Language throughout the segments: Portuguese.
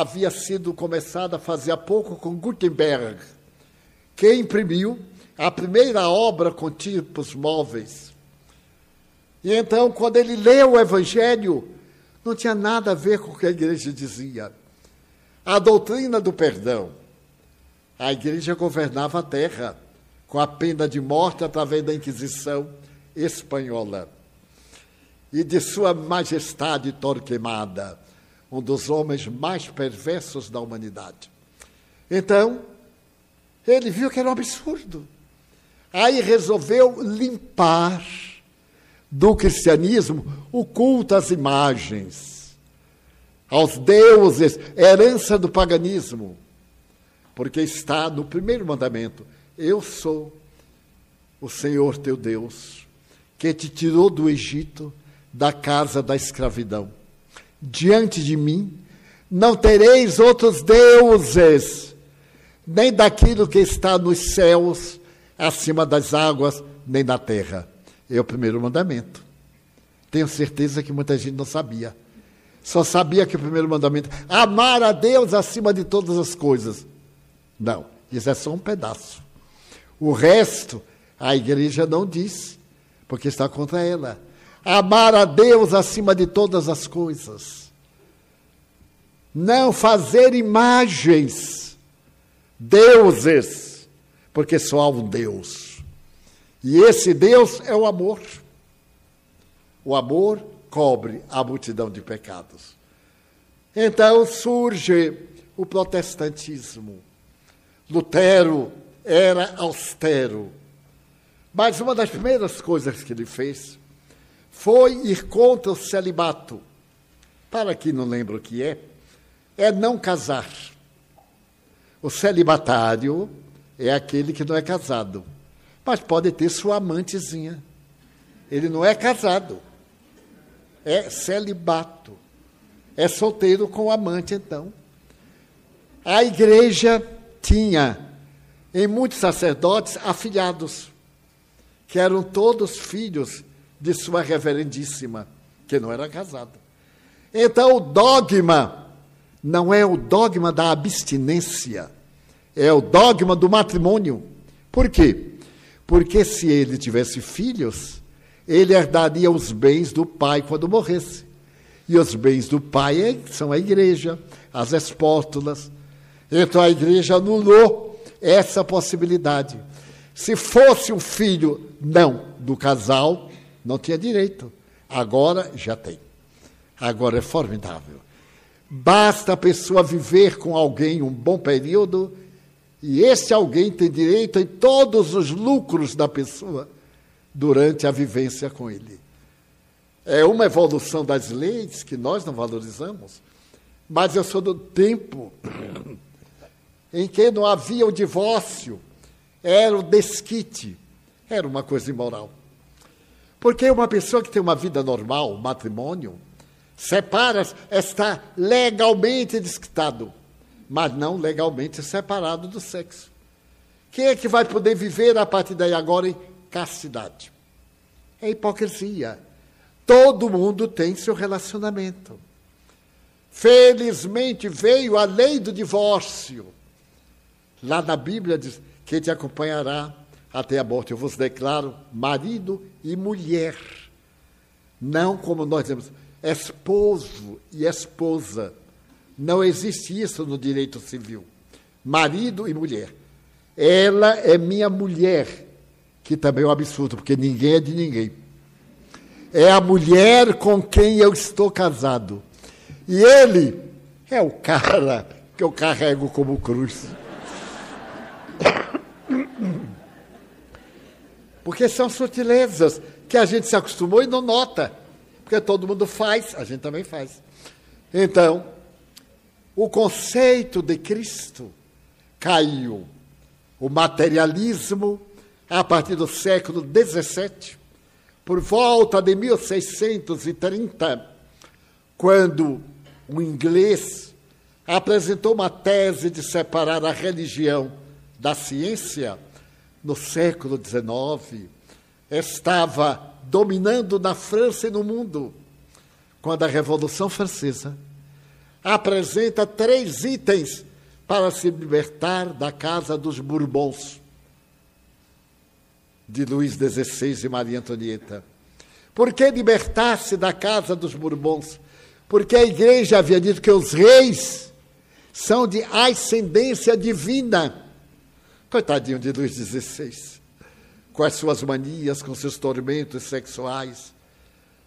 havia sido começada a fazer há pouco com Gutenberg, que imprimiu a primeira obra com tipos móveis. E então, quando ele leu o Evangelho, não tinha nada a ver com o que a igreja dizia. A doutrina do perdão. A igreja governava a terra com a pena de morte através da Inquisição espanhola. E de Sua Majestade Torquemada, um dos homens mais perversos da humanidade. Então, ele viu que era um absurdo. Aí resolveu limpar do cristianismo o culto às imagens, aos deuses, herança do paganismo. Porque está no primeiro mandamento: Eu sou o Senhor teu Deus, que te tirou do Egito, da casa da escravidão. Diante de mim não tereis outros deuses, nem daquilo que está nos céus, acima das águas, nem na terra. É o primeiro mandamento. Tenho certeza que muita gente não sabia. Só sabia que o primeiro mandamento, amar a Deus acima de todas as coisas. Não, isso é só um pedaço. O resto, a igreja não diz, porque está contra ela. Amar a Deus acima de todas as coisas. Não fazer imagens, deuses, porque só há um Deus. E esse Deus é o amor. O amor cobre a multidão de pecados. Então surge o protestantismo. Lutero era austero. Mas uma das primeiras coisas que ele fez foi ir contra o celibato. Para quem não lembra o que é, é não casar. O celibatário é aquele que não é casado mas pode ter sua amantezinha. Ele não é casado, é celibato. É solteiro com amante, então. A igreja tinha, em muitos sacerdotes, afilhados, que eram todos filhos de sua reverendíssima, que não era casada. Então, o dogma não é o dogma da abstinência, é o dogma do matrimônio. Por quê? Porque se ele tivesse filhos, ele herdaria os bens do pai quando morresse. E os bens do pai é, são a igreja, as espóstulas. Então a igreja anulou essa possibilidade. Se fosse um filho não do casal, não tinha direito. Agora já tem. Agora é formidável. Basta a pessoa viver com alguém um bom período e esse alguém tem direito em todos os lucros da pessoa durante a vivência com ele. É uma evolução das leis que nós não valorizamos, mas eu sou do tempo em que não havia o divórcio, era o desquite, era uma coisa imoral. Porque uma pessoa que tem uma vida normal, matrimônio, separa, está legalmente desquitado mas não legalmente separado do sexo. Quem é que vai poder viver a partir daí agora em castidade? É hipocrisia. Todo mundo tem seu relacionamento. Felizmente veio a lei do divórcio. Lá na Bíblia diz: quem te acompanhará até a morte. Eu vos declaro marido e mulher. Não como nós dizemos, esposo e esposa. Não existe isso no direito civil. Marido e mulher. Ela é minha mulher, que também é um absurdo, porque ninguém é de ninguém. É a mulher com quem eu estou casado. E ele é o cara que eu carrego como cruz. Porque são sutilezas que a gente se acostumou e não nota. Porque todo mundo faz, a gente também faz. Então, o conceito de Cristo caiu. O materialismo, a partir do século XVII, por volta de 1630, quando o inglês apresentou uma tese de separar a religião da ciência, no século XIX, estava dominando na França e no mundo, quando a Revolução Francesa apresenta três itens para se libertar da casa dos Bourbons, de Luís XVI e Maria Antonieta. Por que libertar-se da casa dos Bourbons? Porque a igreja havia dito que os reis são de ascendência divina. Coitadinho de Luís XVI, com as suas manias, com seus tormentos sexuais,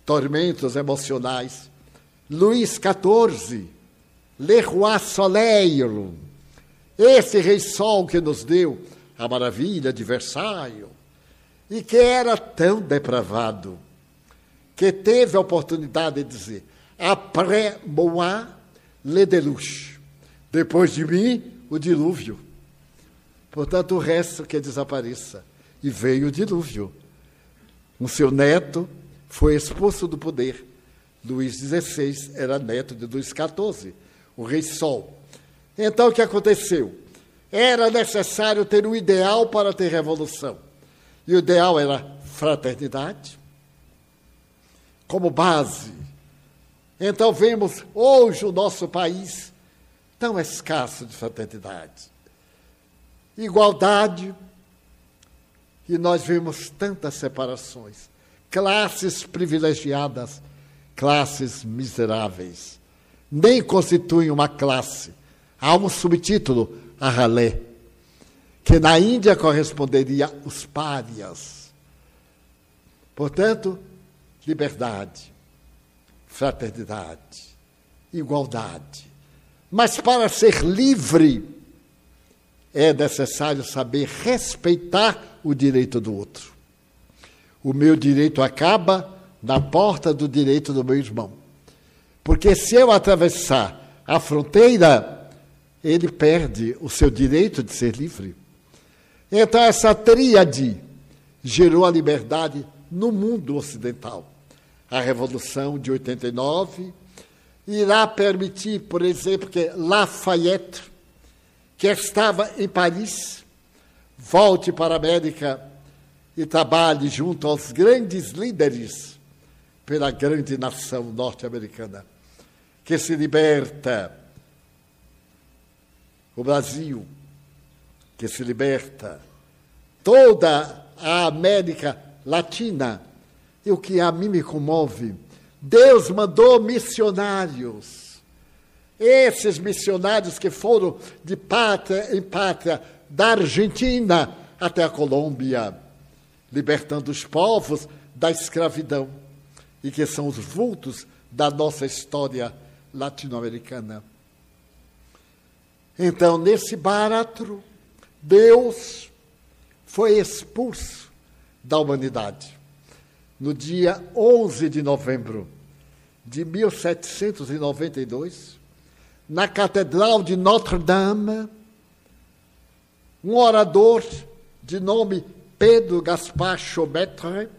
tormentos emocionais. Luís XIV, Le Roi Soleil, esse rei sol que nos deu a maravilha de Versailles, e que era tão depravado, que teve a oportunidade de dizer: Après moi, le déluge. Depois de mim, o dilúvio. Portanto, o resto que desapareça. E veio o dilúvio. O seu neto foi expulso do poder. Luís XVI era neto de Luís XIV, o rei Sol. Então, o que aconteceu? Era necessário ter um ideal para ter revolução. E o ideal era fraternidade, como base. Então, vemos hoje o nosso país tão escasso de fraternidade. Igualdade, e nós vemos tantas separações classes privilegiadas, classes miseráveis. Nem constituem uma classe. Há um subtítulo, a ralé, que na Índia corresponderia os párias. Portanto, liberdade, fraternidade, igualdade. Mas para ser livre, é necessário saber respeitar o direito do outro o meu direito acaba na porta do direito do meu irmão. Porque se eu atravessar a fronteira, ele perde o seu direito de ser livre. Então, essa tríade gerou a liberdade no mundo ocidental. A Revolução de 89 irá permitir, por exemplo, que Lafayette, que estava em Paris, volte para a América e trabalhe junto aos grandes líderes pela grande nação norte-americana, que se liberta o Brasil, que se liberta toda a América Latina. E o que a mim me comove, Deus mandou missionários. Esses missionários que foram de pátria em pátria, da Argentina até a Colômbia, libertando os povos da escravidão e que são os vultos da nossa história latino-americana. Então, nesse báratro, Deus foi expulso da humanidade. No dia 11 de novembro de 1792, na Catedral de Notre-Dame, um orador de nome Pedro Gaspar Chaumetre,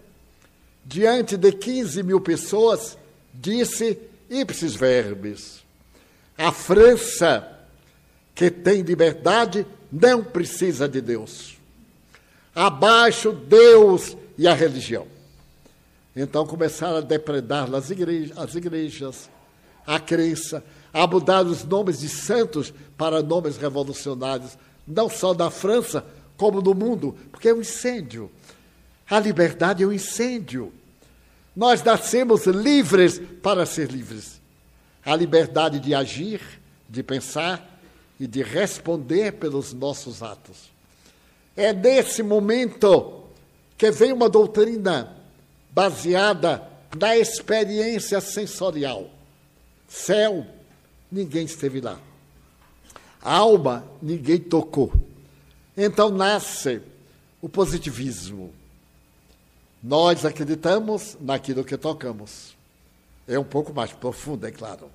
diante de 15 mil pessoas, disse ipsis verbis: a França, que tem liberdade, não precisa de Deus. Abaixo Deus e a religião. Então começaram a depredar as igrejas, as igrejas, a crença, a mudar os nomes de santos para nomes revolucionários, não só da França, como no mundo, porque é um incêndio. A liberdade é um incêndio. Nós nascemos livres para ser livres. A liberdade de agir, de pensar e de responder pelos nossos atos. É nesse momento que vem uma doutrina baseada na experiência sensorial. Céu, ninguém esteve lá. Alma, ninguém tocou. Então nasce o positivismo. Nós acreditamos naquilo que tocamos. É um pouco mais profundo, é claro.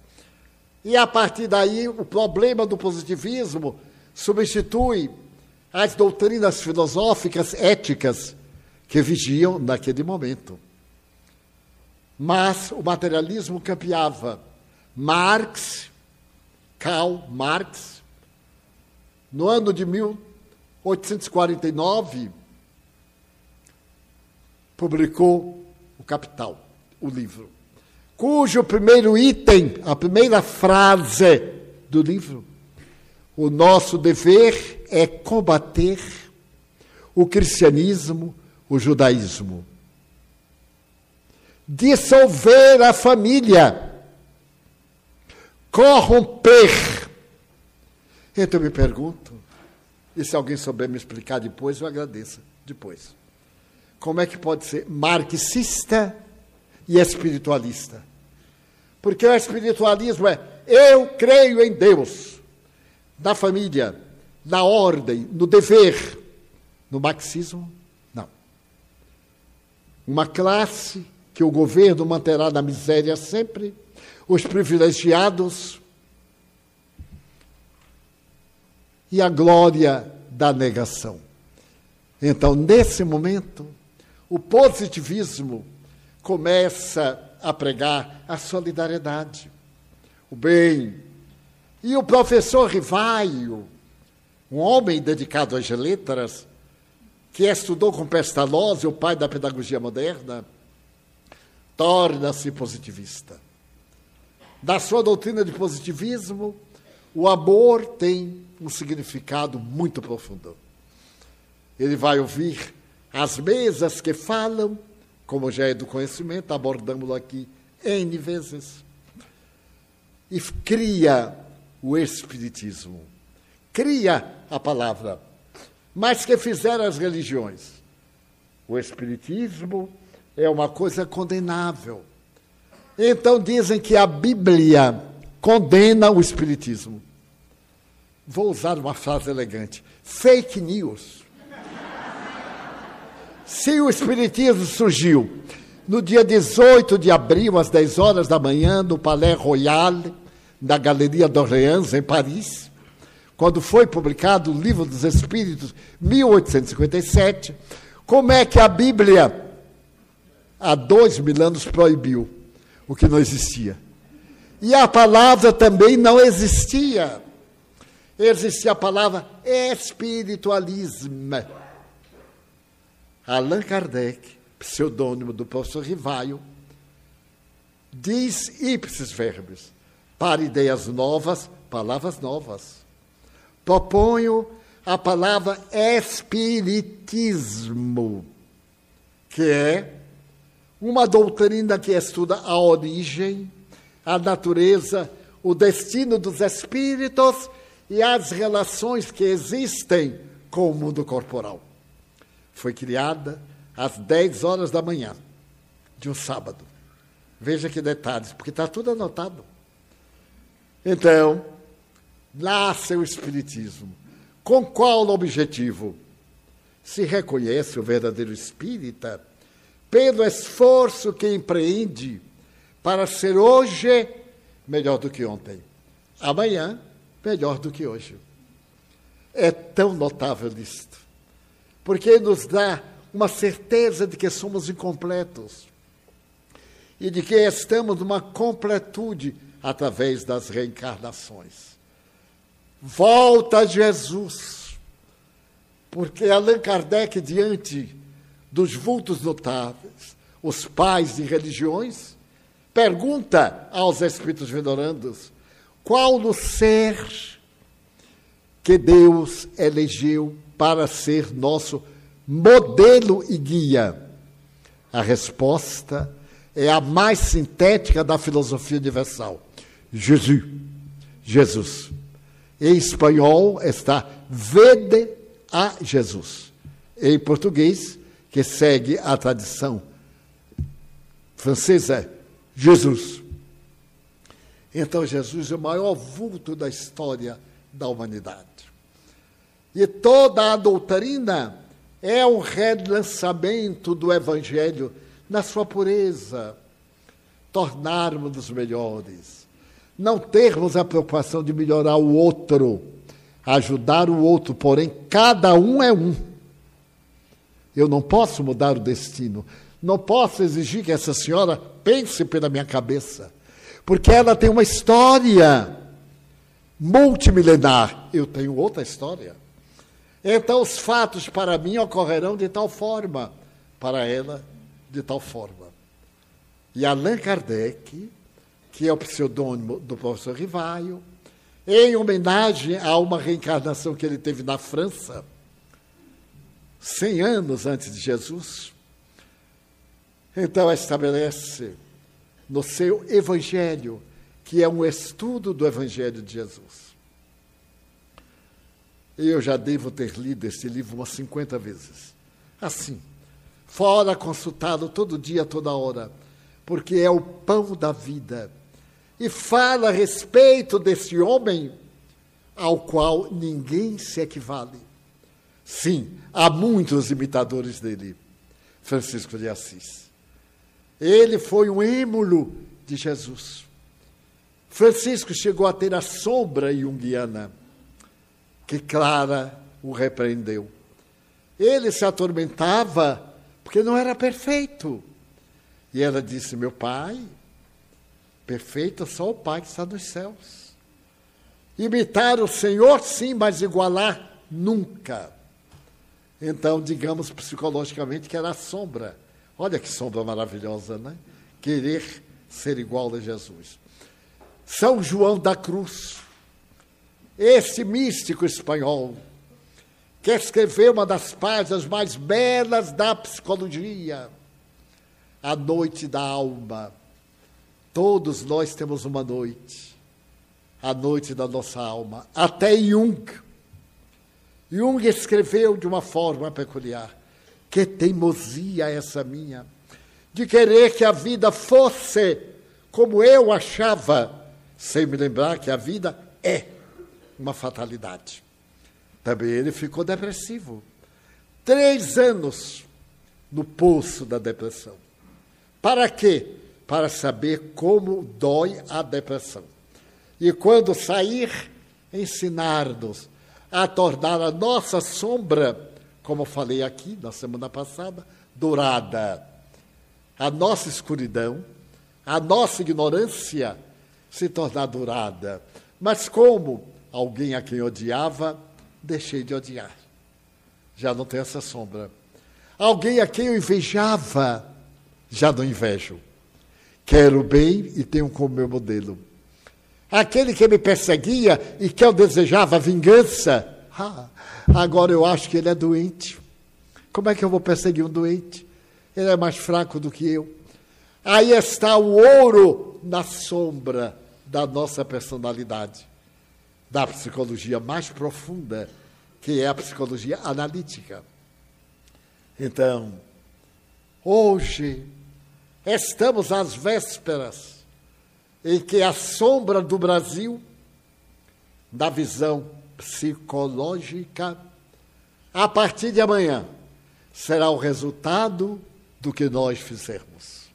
E a partir daí, o problema do positivismo substitui as doutrinas filosóficas éticas que vigiam naquele momento. Mas o materialismo campeava. Marx, Karl Marx, no ano de 1849, publicou O Capital, o livro. cujo primeiro item, a primeira frase do livro, o nosso dever é combater o cristianismo, o judaísmo. Dissolver a família. Corromper. Então eu me pergunto, e se alguém souber me explicar depois, eu agradeço. Depois. Como é que pode ser marxista e espiritualista? Porque o espiritualismo é eu creio em Deus, na família, na ordem, no dever. No marxismo, não. Uma classe que o governo manterá na miséria sempre, os privilegiados e a glória da negação. Então, nesse momento, o positivismo começa a pregar a solidariedade, o bem. E o professor Rivaio, um homem dedicado às letras, que estudou com Pestalozzi, o pai da pedagogia moderna, torna-se positivista. Da sua doutrina de positivismo, o amor tem um significado muito profundo. Ele vai ouvir as mesas que falam, como já é do conhecimento, abordamos aqui N vezes, e cria o Espiritismo, cria a palavra mas que fizeram as religiões. O Espiritismo é uma coisa condenável. Então dizem que a Bíblia condena o Espiritismo. Vou usar uma frase elegante: fake news. Se o Espiritismo surgiu no dia 18 de abril, às 10 horas da manhã, no Palais Royal, na Galeria d'Orléans, em Paris, quando foi publicado o Livro dos Espíritos, 1857, como é que a Bíblia, há dois mil anos, proibiu o que não existia. E a palavra também não existia. Existia a palavra espiritualismo. Allan Kardec, pseudônimo do professor Rivaio, diz ipsis verbis, para ideias novas, palavras novas proponho a palavra espiritismo, que é uma doutrina que estuda a origem, a natureza, o destino dos espíritos e as relações que existem com o mundo corporal. Foi criada às 10 horas da manhã de um sábado. Veja que detalhes, porque está tudo anotado. Então, nasce o Espiritismo. Com qual objetivo? Se reconhece o verdadeiro espírita pelo esforço que empreende para ser hoje melhor do que ontem, amanhã melhor do que hoje. É tão notável isto, porque nos dá uma certeza de que somos incompletos e de que estamos numa completude através das reencarnações. Volta Jesus. Porque Allan Kardec, diante dos vultos notáveis, os pais de religiões, pergunta aos espíritos venerandos qual o ser que Deus elegeu para ser nosso modelo e guia. A resposta é a mais sintética da filosofia universal: Jesus. Jesus. Em espanhol está Vede a Jesus. Em português, que segue a tradição francesa, Jesus. Então, Jesus é o maior vulto da história da humanidade. E toda a doutrina é um relançamento do Evangelho na sua pureza, tornarmos-nos melhores não termos a preocupação de melhorar o outro, ajudar o outro, porém, cada um é um. Eu não posso mudar o destino, não posso exigir que essa senhora pense pela minha cabeça, porque ela tem uma história multimilenar, eu tenho outra história. Então, os fatos para mim ocorrerão de tal forma, para ela, de tal forma. E Allan Kardec, que é o pseudônimo do professor Rivaio, em homenagem a uma reencarnação que ele teve na França, 100 anos antes de Jesus, então estabelece no seu Evangelho, que é um estudo do Evangelho de Jesus. Eu já devo ter lido esse livro umas 50 vezes. Assim, fora consultado todo dia, toda hora, porque é o pão da vida. E fala a respeito desse homem ao qual ninguém se equivale. Sim, há muitos imitadores dele. Francisco de Assis. Ele foi um êmulo de Jesus. Francisco chegou a ter a sombra junguiana, que Clara o repreendeu. Ele se atormentava porque não era perfeito. E ela disse: Meu pai, perfeito é só o Pai que está nos céus. Imitar o Senhor, sim, mas igualar nunca. Então, digamos psicologicamente que era a sombra. Olha que sombra maravilhosa, né? Querer ser igual a Jesus. São João da Cruz, esse místico espanhol, que escreveu uma das páginas mais belas da psicologia, A Noite da Alma. Todos nós temos uma noite, a noite da nossa alma. Até Jung. Jung escreveu de uma forma peculiar. Que teimosia essa minha, de querer que a vida fosse como eu achava, sem me lembrar que a vida é uma fatalidade. Também ele ficou depressivo. Três anos no poço da depressão. Para quê? Para saber como dói a depressão. E quando sair, ensinar-nos a tornar a nossa sombra, como falei aqui na semana passada, dourada. A nossa escuridão, a nossa ignorância se tornar dourada. Mas como alguém a quem odiava deixei de odiar. Já não tenho essa sombra. Alguém a quem eu invejava, já não invejo. Quero bem e tenho como meu modelo. Aquele que me perseguia e que eu desejava vingança, ah, agora eu acho que ele é doente. Como é que eu vou perseguir um doente? Ele é mais fraco do que eu. Aí está o ouro na sombra da nossa personalidade da psicologia mais profunda, que é a psicologia analítica. Então, hoje, estamos às vésperas em que a sombra do Brasil, da visão psicológica, a partir de amanhã, será o resultado do que nós fizermos.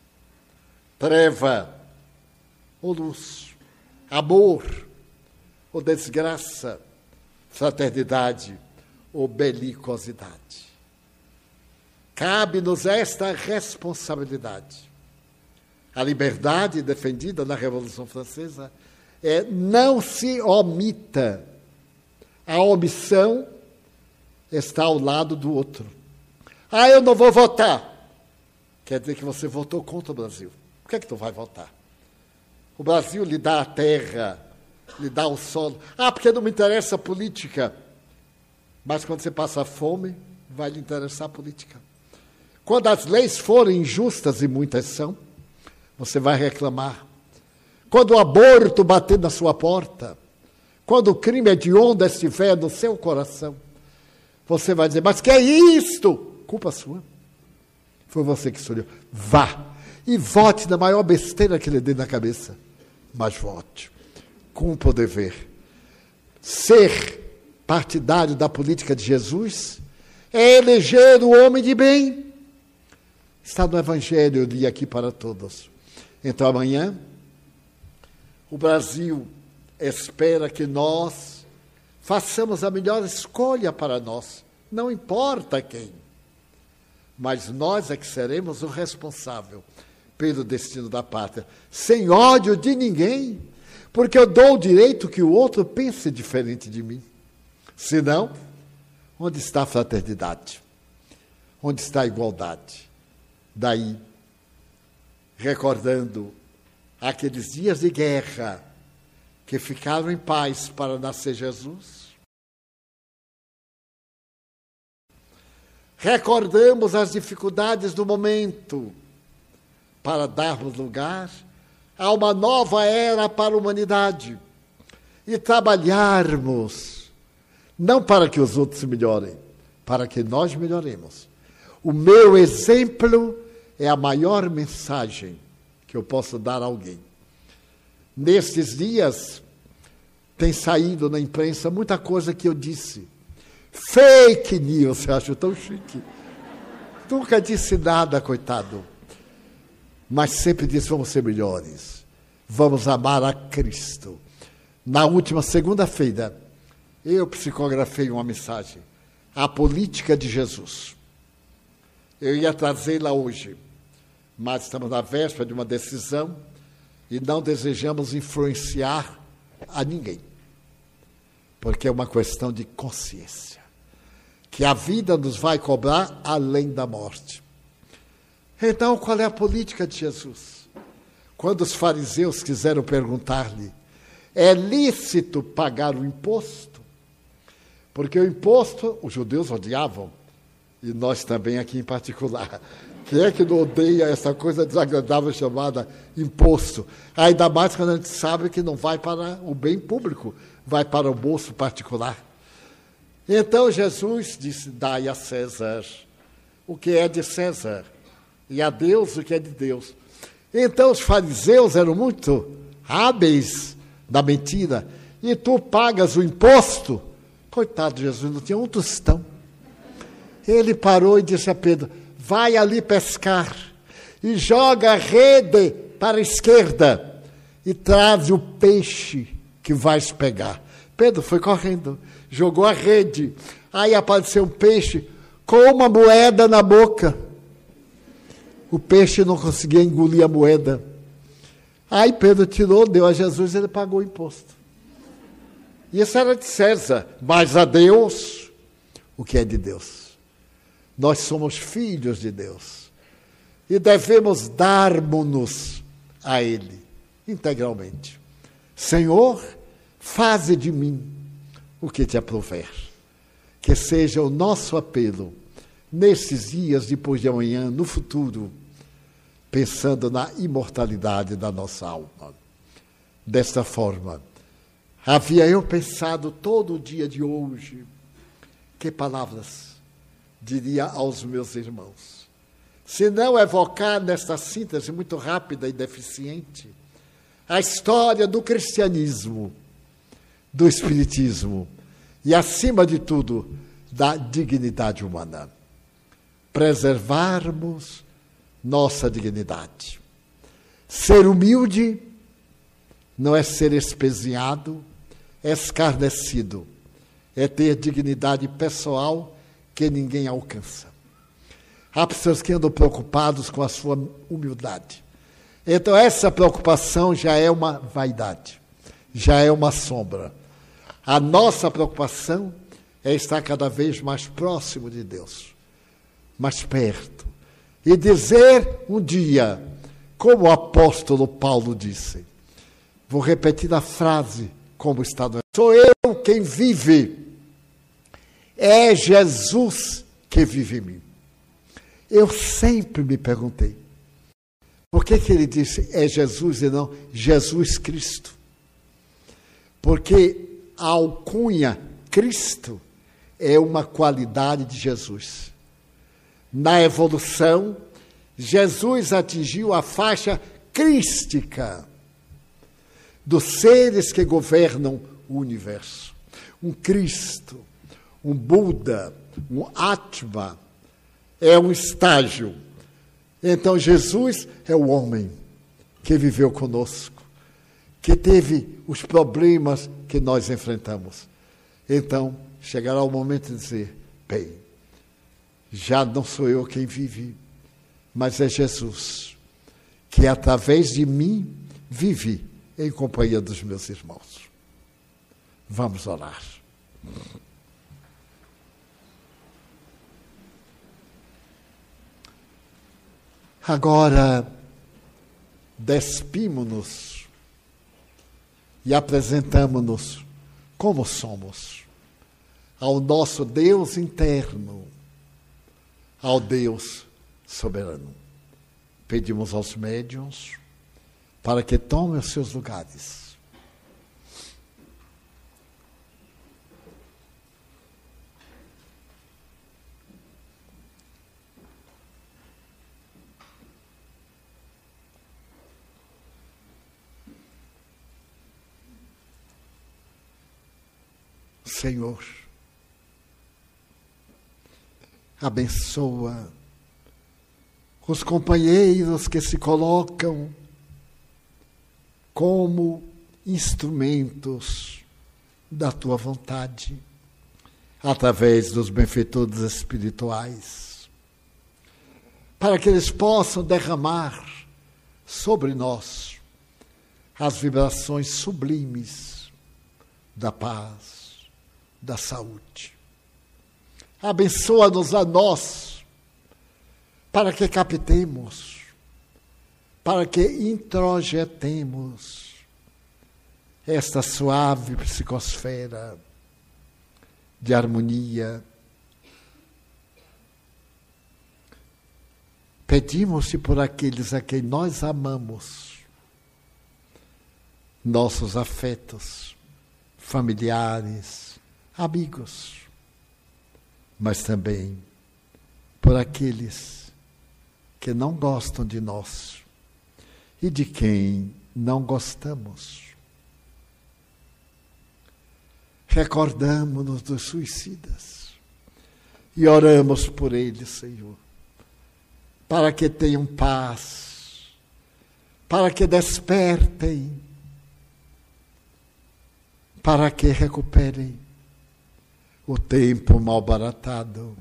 Treva ou luz, amor, ou desgraça, fraternidade ou belicosidade. Cabe-nos esta responsabilidade. A liberdade defendida na Revolução Francesa é não se omita. A omissão está ao lado do outro. Ah, eu não vou votar. Quer dizer que você votou contra o Brasil. Por que é que tu vai votar? O Brasil lhe dá a terra, lhe dá o solo. Ah, porque não me interessa a política. Mas quando você passa fome, vai lhe interessar a política. Quando as leis forem injustas, e muitas são, você vai reclamar. Quando o aborto bater na sua porta, quando o crime hediondo estiver no seu coração, você vai dizer: Mas que é isto? Culpa sua. Foi você que escolheu. Vá e vote na maior besteira que lhe dê na cabeça. Mas vote cumpra o dever. Ser partidário da política de Jesus é eleger o homem de bem. Está no Evangelho, eu li aqui para todos. Então amanhã, o Brasil espera que nós façamos a melhor escolha para nós, não importa quem. Mas nós é que seremos o responsável pelo destino da pátria, sem ódio de ninguém, porque eu dou o direito que o outro pense diferente de mim. Senão, onde está a fraternidade? Onde está a igualdade? Daí recordando aqueles dias de guerra que ficaram em paz para nascer Jesus. Recordamos as dificuldades do momento para darmos lugar a uma nova era para a humanidade e trabalharmos, não para que os outros melhorem, para que nós melhoremos. O meu exemplo é a maior mensagem que eu posso dar a alguém. Nestes dias, tem saído na imprensa muita coisa que eu disse. Fake news, eu acho tão chique. Nunca disse nada, coitado. Mas sempre disse: vamos ser melhores. Vamos amar a Cristo. Na última segunda-feira, eu psicografei uma mensagem. A política de Jesus. Eu ia trazê-la hoje, mas estamos na véspera de uma decisão e não desejamos influenciar a ninguém, porque é uma questão de consciência, que a vida nos vai cobrar além da morte. Então, qual é a política de Jesus? Quando os fariseus quiseram perguntar-lhe, é lícito pagar o imposto? Porque o imposto os judeus odiavam, e nós também aqui em particular. Quem é que não odeia essa coisa desagradável chamada imposto? Ainda mais quando a gente sabe que não vai para o bem público, vai para o bolso particular. Então Jesus disse: Dai a César o que é de César, e a Deus o que é de Deus. Então os fariseus eram muito hábeis da mentira, e tu pagas o imposto. Coitado de Jesus, não tinha um tostão. Ele parou e disse a Pedro: vai ali pescar e joga a rede para a esquerda e traz o peixe que vais pegar. Pedro foi correndo, jogou a rede, aí apareceu um peixe com uma moeda na boca. O peixe não conseguia engolir a moeda. Aí Pedro tirou, deu a Jesus e ele pagou o imposto. Isso era de César, mas a Deus, o que é de Deus? Nós somos filhos de Deus e devemos dar-nos a Ele integralmente. Senhor, faze de mim o que te aprover. Que seja o nosso apelo nesses dias depois de amanhã, no futuro, pensando na imortalidade da nossa alma. Desta forma, havia eu pensado todo o dia de hoje, que palavras diria aos meus irmãos. Se não evocar nesta síntese muito rápida e deficiente a história do cristianismo, do espiritismo e, acima de tudo, da dignidade humana. Preservarmos nossa dignidade. Ser humilde não é ser espezinhado, escarnecido, é ter dignidade pessoal que ninguém alcança. Há pessoas que andam preocupados com a sua humildade. Então, essa preocupação já é uma vaidade, já é uma sombra. A nossa preocupação é estar cada vez mais próximo de Deus, mais perto. E dizer um dia, como o apóstolo Paulo disse, vou repetir a frase como está no. Sou eu quem vive é Jesus que vive em mim. Eu sempre me perguntei, por que, que ele disse é Jesus e não Jesus Cristo? Porque a alcunha Cristo é uma qualidade de Jesus. Na evolução, Jesus atingiu a faixa crística dos seres que governam o universo. Um Cristo um Buda, um Atma, é um estágio. Então, Jesus é o homem que viveu conosco, que teve os problemas que nós enfrentamos. Então, chegará o momento de dizer: bem, já não sou eu quem vive, mas é Jesus, que através de mim vive em companhia dos meus irmãos. Vamos orar. Agora, despimos-nos e apresentamos-nos como somos ao nosso Deus interno, ao Deus soberano. Pedimos aos médiuns para que tomem os seus lugares. Senhor, abençoa os companheiros que se colocam como instrumentos da tua vontade, através dos benfeitores espirituais, para que eles possam derramar sobre nós as vibrações sublimes da paz, da saúde. Abençoa-nos a nós, para que captemos, para que introjetemos esta suave psicosfera de harmonia. Pedimos-te por aqueles a quem nós amamos, nossos afetos, familiares, amigos mas também por aqueles que não gostam de nós e de quem não gostamos. Recordamos-nos dos suicidas e oramos por eles, Senhor, para que tenham paz, para que despertem, para que recuperem o tempo malbaratado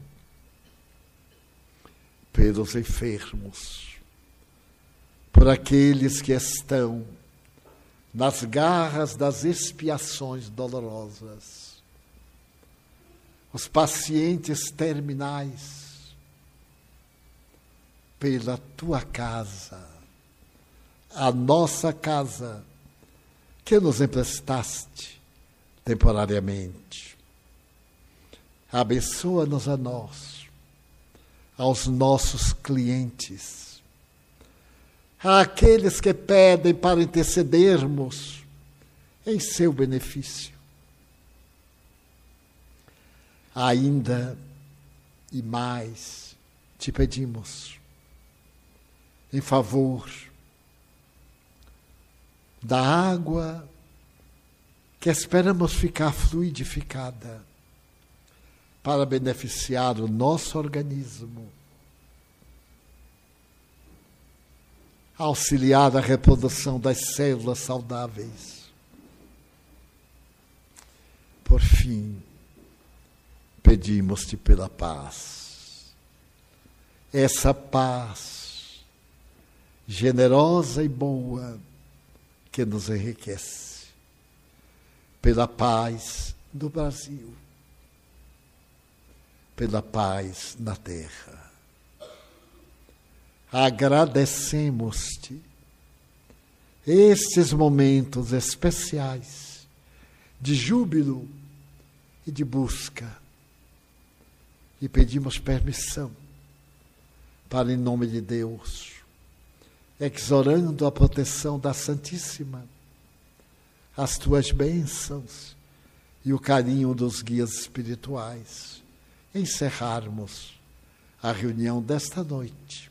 pelos enfermos, por aqueles que estão nas garras das expiações dolorosas, os pacientes terminais, pela tua casa, a nossa casa, que nos emprestaste temporariamente Abençoa-nos a nós, aos nossos clientes, àqueles que pedem para intercedermos em seu benefício. Ainda e mais te pedimos, em favor da água que esperamos ficar fluidificada para beneficiar o nosso organismo, auxiliar a reprodução das células saudáveis. Por fim, pedimos-te pela paz. Essa paz generosa e boa que nos enriquece. Pela paz do Brasil pela paz na terra. Agradecemos-te estes momentos especiais de júbilo e de busca e pedimos permissão para, em nome de Deus, exorando a proteção da Santíssima, as tuas bênçãos e o carinho dos guias espirituais encerrarmos a reunião desta noite,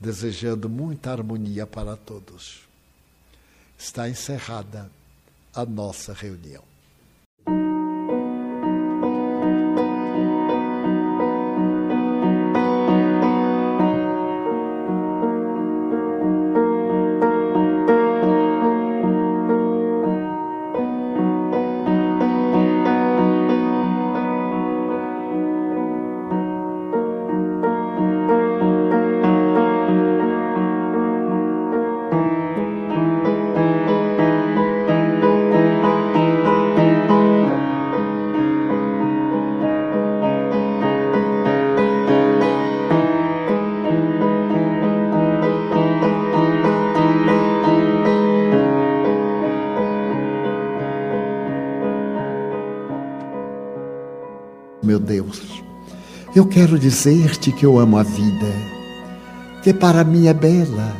desejando muita harmonia para todos. Está encerrada a nossa reunião. Eu quero dizer-te que eu amo a vida, que para mim é bela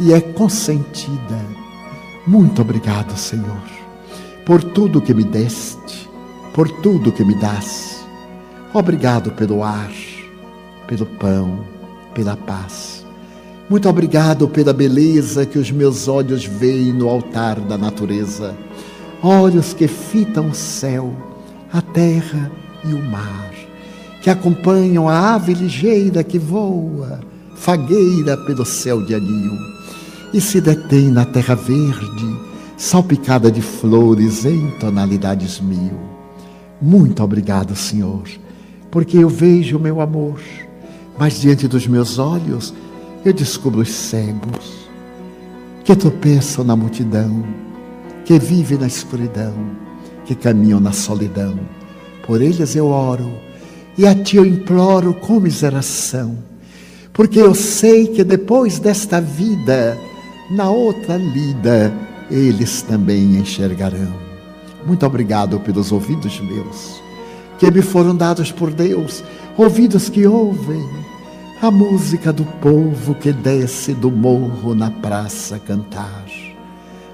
e é consentida. Muito obrigado, Senhor, por tudo que me deste, por tudo que me das. Obrigado pelo ar, pelo pão, pela paz. Muito obrigado pela beleza que os meus olhos veem no altar da natureza. Olhos que fitam o céu, a terra e o mar, que acompanham a ave ligeira que voa, fagueira pelo céu de anil, e se detém na terra verde, salpicada de flores em tonalidades mil. Muito obrigado, Senhor, porque eu vejo o meu amor mas diante dos meus olhos eu descubro os cegos que tropeçam na multidão, que vivem na escuridão, que caminham na solidão. Por eles eu oro e a ti eu imploro com miseração, porque eu sei que depois desta vida, na outra lida, eles também enxergarão. Muito obrigado pelos ouvidos meus, que me foram dados por Deus, ouvidos que ouvem a música do povo que desce do morro na praça cantar,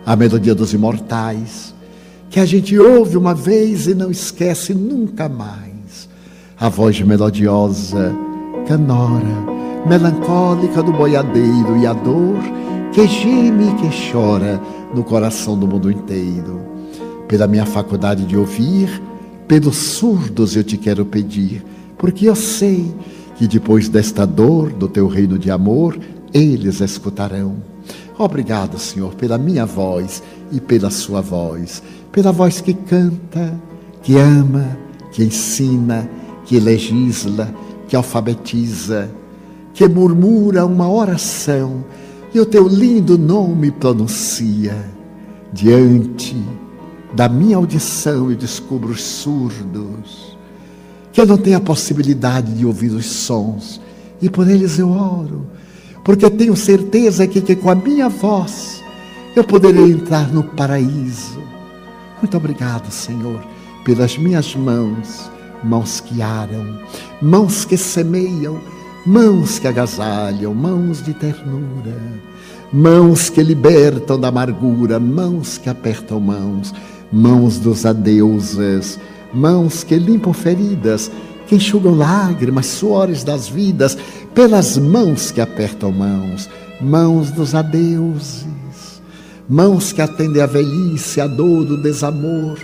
a melodia dos imortais, que a gente ouve uma vez e não esquece nunca mais, a voz melodiosa, canora, melancólica do boiadeiro e a dor que geme e que chora no coração do mundo inteiro. Pela minha faculdade de ouvir, pelos surdos eu te quero pedir, porque eu sei que depois desta dor do teu reino de amor, eles escutarão. Obrigado, Senhor, pela minha voz e pela sua voz, pela voz que canta, que ama, que ensina, que legisla, que alfabetiza, que murmura uma oração e o teu lindo nome pronuncia. Diante da minha audição eu descubro os surdos que eu não tenho a possibilidade de ouvir os sons, e por eles eu oro, porque tenho certeza que, que com a minha voz eu poderei entrar no paraíso. Muito obrigado, Senhor, pelas minhas mãos, mãos que aram, mãos que semeiam, mãos que agasalham, mãos de ternura, mãos que libertam da amargura, mãos que apertam mãos, mãos dos adeuses mãos que limpam feridas, que enxugam lágrimas, suores das vidas, pelas mãos que apertam mãos, mãos dos adeuses, mãos que atendem a velhice, a dor do desamor,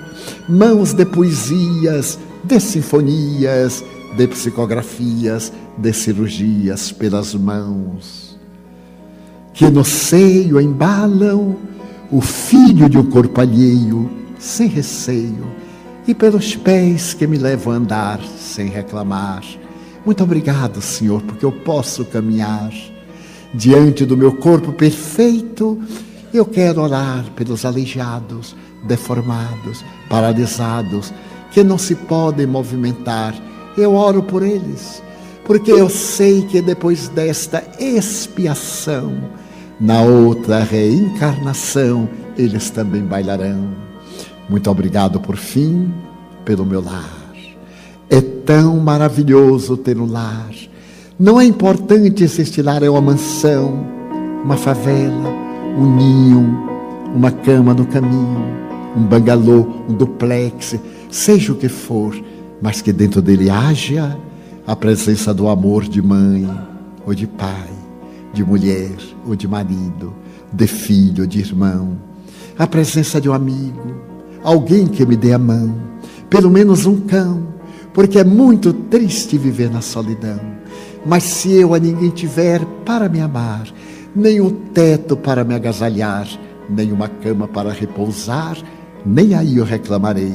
mãos de poesias, de sinfonias, de psicografias, de cirurgias, pelas mãos que no seio embalam o filho de um corpo alheio, sem receio e pelos pés que me levam a andar sem reclamar. Muito obrigado, Senhor, porque eu posso caminhar diante do meu corpo perfeito. Eu quero orar pelos aleijados, deformados, paralisados, que não se podem movimentar. Eu oro por eles, porque eu sei que depois desta expiação, na outra reencarnação, eles também bailarão. Muito obrigado por fim pelo meu lar. É tão maravilhoso ter um lar. Não é importante se este lar é uma mansão, uma favela, um ninho, uma cama no caminho, um bangalô, um duplex, seja o que for, mas que dentro dele haja a presença do amor de mãe ou de pai, de mulher ou de marido, de filho ou de irmão, a presença de um amigo, alguém que me dê a mão, pelo menos um cão, porque é muito triste viver na solidão. Mas se eu a ninguém tiver para me amar, nem um teto para me agasalhar, nem uma cama para repousar, nem aí eu reclamarei.